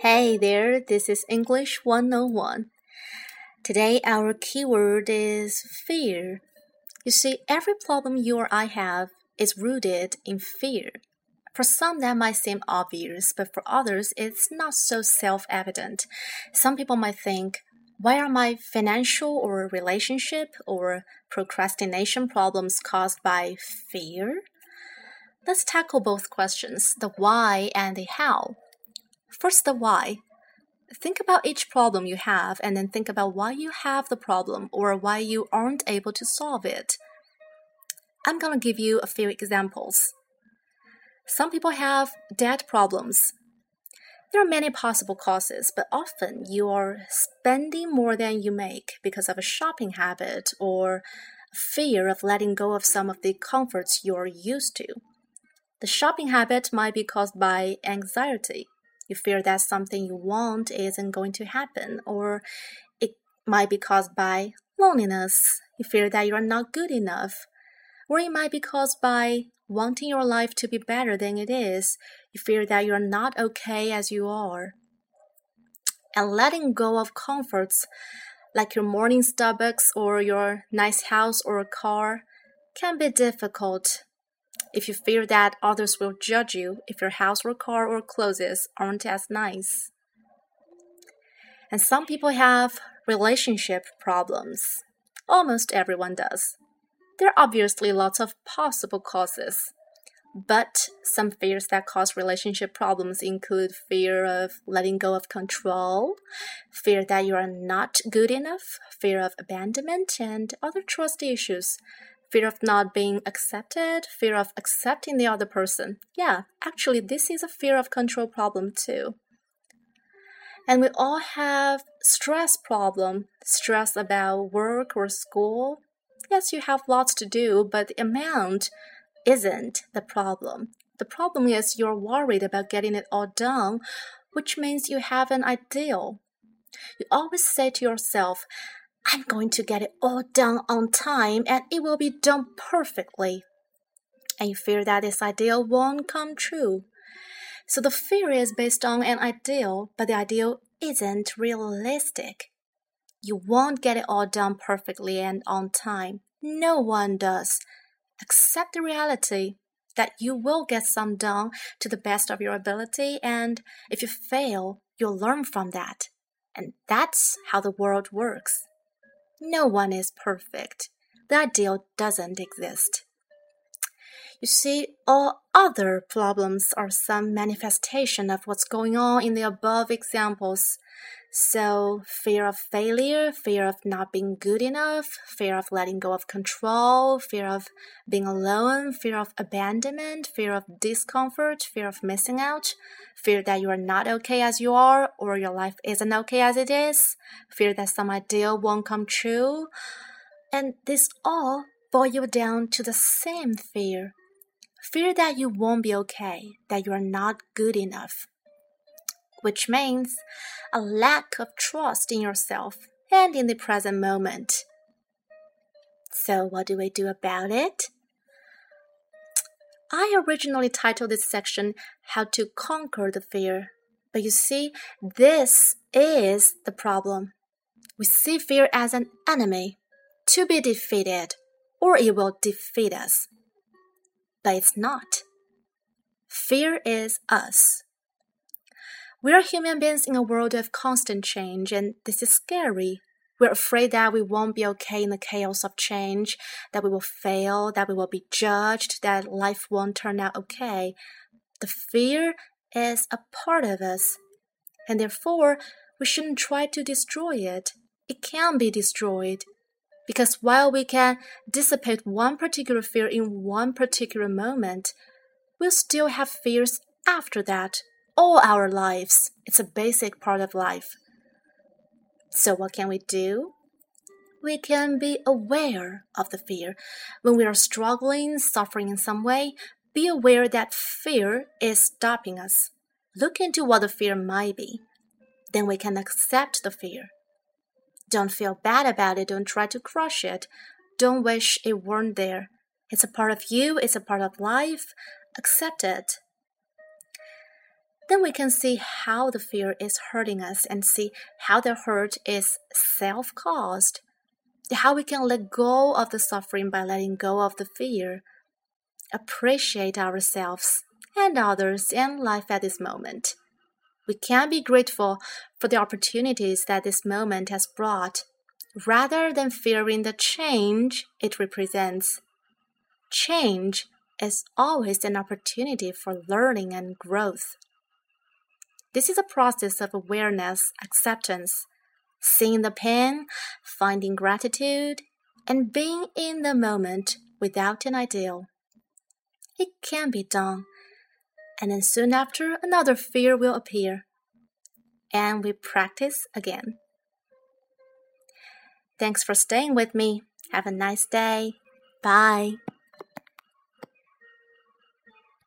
Hey there, this is English 101. Today our keyword is fear. You see, every problem you or I have is rooted in fear. For some, that might seem obvious, but for others, it's not so self evident. Some people might think, why are my financial or relationship or procrastination problems caused by fear? Let's tackle both questions the why and the how. First, the why. Think about each problem you have and then think about why you have the problem or why you aren't able to solve it. I'm going to give you a few examples. Some people have debt problems. There are many possible causes, but often you are spending more than you make because of a shopping habit or fear of letting go of some of the comforts you're used to. The shopping habit might be caused by anxiety. You fear that something you want isn't going to happen, or it might be caused by loneliness. You fear that you're not good enough, or it might be caused by wanting your life to be better than it is. You fear that you're not okay as you are. And letting go of comforts like your morning Starbucks or your nice house or a car can be difficult if you fear that others will judge you if your house or car or clothes aren't as nice. And some people have relationship problems. Almost everyone does. There are obviously lots of possible causes. But some fears that cause relationship problems include fear of letting go of control, fear that you are not good enough, fear of abandonment, and other trust issues, fear of not being accepted, fear of accepting the other person. Yeah, actually, this is a fear of control problem too. And we all have stress problem, stress about work or school, Yes, you have lots to do, but the amount isn't the problem. The problem is you're worried about getting it all done, which means you have an ideal. You always say to yourself, I'm going to get it all done on time and it will be done perfectly. And you fear that this ideal won't come true. So the fear is based on an ideal, but the ideal isn't realistic. You won't get it all done perfectly and on time. No one does. Accept the reality that you will get some done to the best of your ability, and if you fail, you'll learn from that. And that's how the world works. No one is perfect. The ideal doesn't exist. You see, all other problems are some manifestation of what's going on in the above examples. So, fear of failure, fear of not being good enough, fear of letting go of control, fear of being alone, fear of abandonment, fear of discomfort, fear of missing out, fear that you are not okay as you are or your life isn't okay as it is, fear that some ideal won't come true. And this all boil down to the same fear fear that you won't be okay, that you are not good enough which means a lack of trust in yourself and in the present moment. So, what do we do about it? I originally titled this section How to Conquer the Fear, but you see, this is the problem. We see fear as an enemy to be defeated, or it will defeat us. But it's not. Fear is us. We are human beings in a world of constant change, and this is scary. We're afraid that we won't be okay in the chaos of change, that we will fail, that we will be judged, that life won't turn out okay. The fear is a part of us, and therefore we shouldn't try to destroy it. It can be destroyed. Because while we can dissipate one particular fear in one particular moment, we'll still have fears after that all our lives. It's a basic part of life. So, what can we do? We can be aware of the fear. When we are struggling, suffering in some way, be aware that fear is stopping us. Look into what the fear might be. Then we can accept the fear. Don't feel bad about it. Don't try to crush it. Don't wish it weren't there. It's a part of you, it's a part of life. Accept it. Then we can see how the fear is hurting us and see how the hurt is self caused. How we can let go of the suffering by letting go of the fear. Appreciate ourselves and others and life at this moment. We can be grateful for the opportunities that this moment has brought, rather than fearing the change it represents. Change is always an opportunity for learning and growth. This is a process of awareness, acceptance, seeing the pain, finding gratitude, and being in the moment without an ideal. It can be done and then soon after another fear will appear. And we practice again. Thanks for staying with me. Have a nice day. Bye.